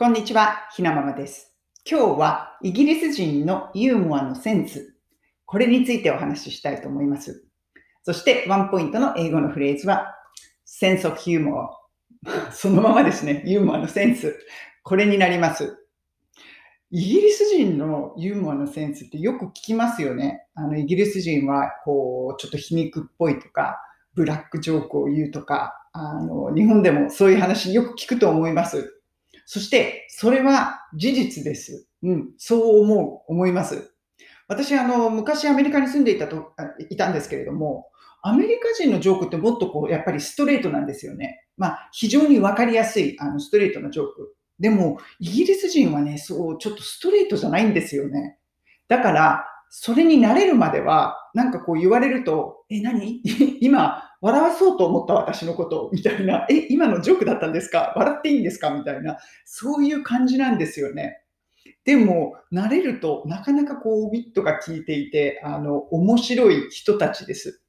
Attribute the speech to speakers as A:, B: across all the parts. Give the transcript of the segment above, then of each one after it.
A: こんにちは、ひなままです。今日はイギリス人のユーモアのセンス、これについてお話ししたいと思います。そして、ワンポイントの英語のフレーズは、sense of humor。そのままですね、ユーモアのセンス。これになります。イギリス人のユーモアのセンスってよく聞きますよね。あの、イギリス人は、こう、ちょっと皮肉っぽいとか、ブラックジョークを言うとか、あの、日本でもそういう話よく聞くと思います。そして、それは事実です。うん、そう思う、思います。私、あの、昔アメリカに住んでいたと、いたんですけれども、アメリカ人のジョークってもっとこう、やっぱりストレートなんですよね。まあ、非常にわかりやすい、あの、ストレートなジョーク。でも、イギリス人はね、そう、ちょっとストレートじゃないんですよね。だから、それに慣れるまでは、なんかこう言われると、え、何？今、笑わそうと思った私のことみたいな、え、今のジョークだったんですか？笑っていいんですか？みたいな、そういう感じなんですよね。でも、慣れると、なかなかこう、ウィットが効いていて、あの、面白い人たちです。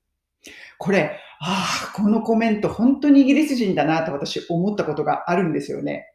A: これ、ああ、このコメント、本当にイギリス人だなと私思ったことがあるんですよね。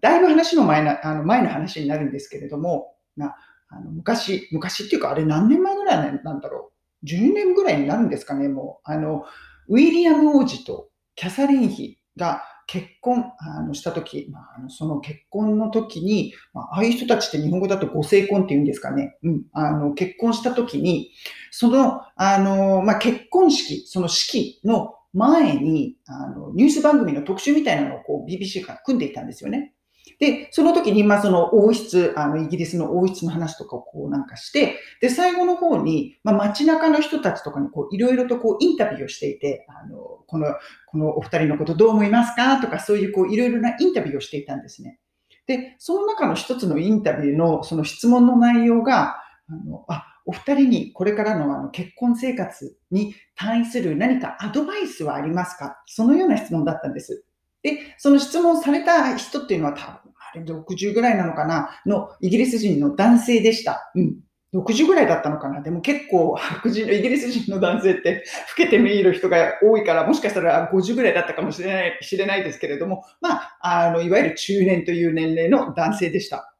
A: だいぶ話の前な、あの前の話になるんですけれども、なあの昔、昔っていうか、あれ何年前ぐらいなんだろう。10年ぐらいになるんですかね、もう。あの、ウィリアム王子とキャサリン妃が結婚あのしたとき、まあ、その結婚の時に、まあ、ああいう人たちって日本語だとご成婚って言うんですかね。うん。あの、結婚した時に、その、あの、まあ、結婚式、その式の前に、あの、ニュース番組の特集みたいなのをこう BBC が組んでいたんですよね。で、その時に、まあ、その王室、あの、イギリスの王室の話とかをこうなんかして、で、最後の方に、まあ、街中の人たちとかにこう、いろいろとこう、インタビューをしていて、あの、この、このお二人のことどう思いますかとか、そういうこう、いろいろなインタビューをしていたんですね。で、その中の一つのインタビューの、その質問の内容が、あの、あ、お二人にこれからのあの結婚生活に対する何かアドバイスはありますか？そのような質問だったんです。で、その質問された人っていうのは多分、あれ60ぐらいなのかな？のイギリス人の男性でした。うん。60ぐらいだったのかな？でも結構白人のイギリス人の男性って老けて見える人が多いからもしかしたら50ぐらいだったかもしれない知れないですけれども、まあ、あの、いわゆる中年という年齢の男性でした。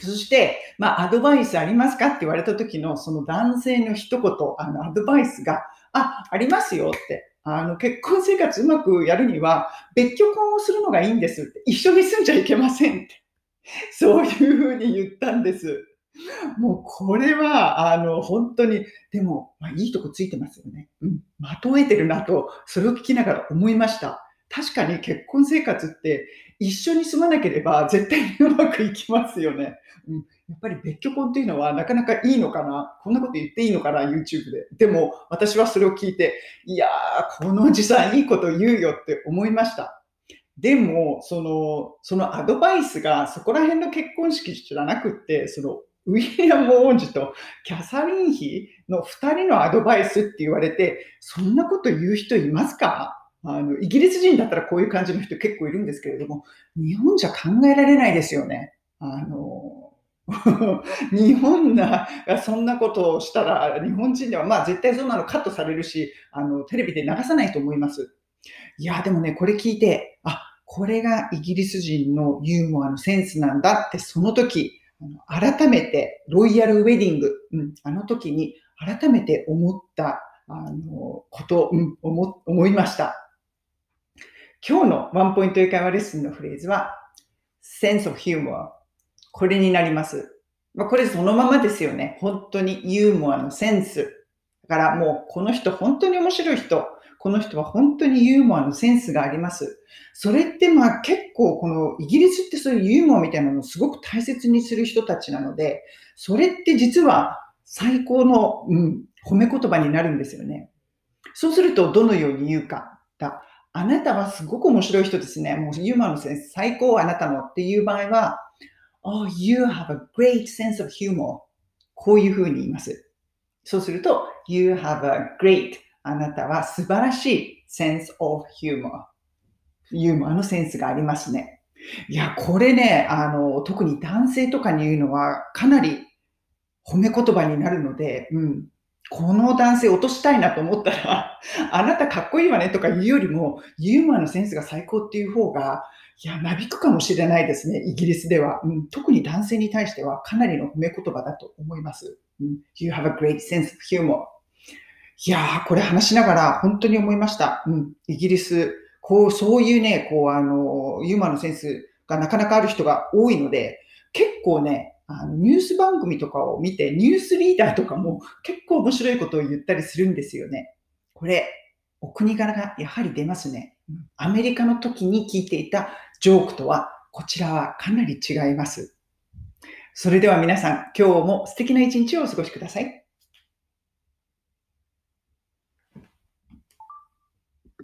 A: そして、まあ、アドバイスありますか？って言われた時のその男性の一言、あの、アドバイスが、あ、ありますよって。あの、結婚生活うまくやるには、別居婚をするのがいいんですって。一緒に住んじゃいけませんって。そういうふうに言ったんです。もうこれは、あの、本当に、でも、まあ、いいとこついてますよね。うん。まとえてるなと、それを聞きながら思いました。確かに結婚生活って一緒に住まなければ絶対にうまくいきますよね。うん。やっぱり別居婚っていうのはなかなかいいのかな？こんなこと言っていいのかな ?YouTube で。でも私はそれを聞いて、いやー、このおじさんいいこと言うよって思いました。でも、その、そのアドバイスがそこら辺の結婚式じゃなくって、その、ウィリアム王子とキャサリン妃の二人のアドバイスって言われて、そんなこと言う人いますか？あの、イギリス人だったらこういう感じの人結構いるんですけれども、日本じゃ考えられないですよね。あの、日本がそんなことをしたら、日本人ではまあ絶対そんなのカットされるし、あの、テレビで流さないと思います。いや、でもね、これ聞いて、あ、これがイギリス人のユーモアのセンスなんだって、その時、改めて、ロイヤルウェディング、うん、あの時に改めて思った、あの、こと、うん、思、思いました。今日のワンポイント英会話レッスンのフレーズは、sense of humor。これになります。まあ、これそのままですよね。本当にユーモアのセンス。だからもうこの人本当に面白い人。この人は本当にユーモアのセンスがあります。それってまあ結構このイギリスってそういうユーモアみたいなのをすごく大切にする人たちなので、それって実は最高の、うん、褒め言葉になるんですよね。そうするとどのように言うか。だあなたはすごく面白い人ですね。もうユーモアのセンス最高あなたのっていう場合は、Oh, you have a great sense of humor. こういうふうに言います。そうすると、You have a great あなたは素晴らしい sense of humor。ユーモアのセンスがありますね。いや、これね、あの、特に男性とかに言うのはかなり褒め言葉になるので、うん。この男性落としたいなと思ったら、あなたかっこいいわねとか言うよりも、ユーモアのセンスが最高っていう方が、いや、なびくかもしれないですね、イギリスでは。うん、特に男性に対してはかなりの褒め言葉だと思います。うん、you have a great sense of humor. いやー、これ話しながら本当に思いました。うん、イギリス、こう、そういうね、こう、あの、ユーモアのセンスがなかなかある人が多いので、結構ね、あのニュース番組とかを見て、ニュースリーダーとかも結構面白いことを言ったりするんですよね。これ、お国柄がやはり出ますね。アメリカの時に聞いていたジョークとは、こちらはかなり違います。それでは皆さん、今日も素敵な一日をお過ごしください。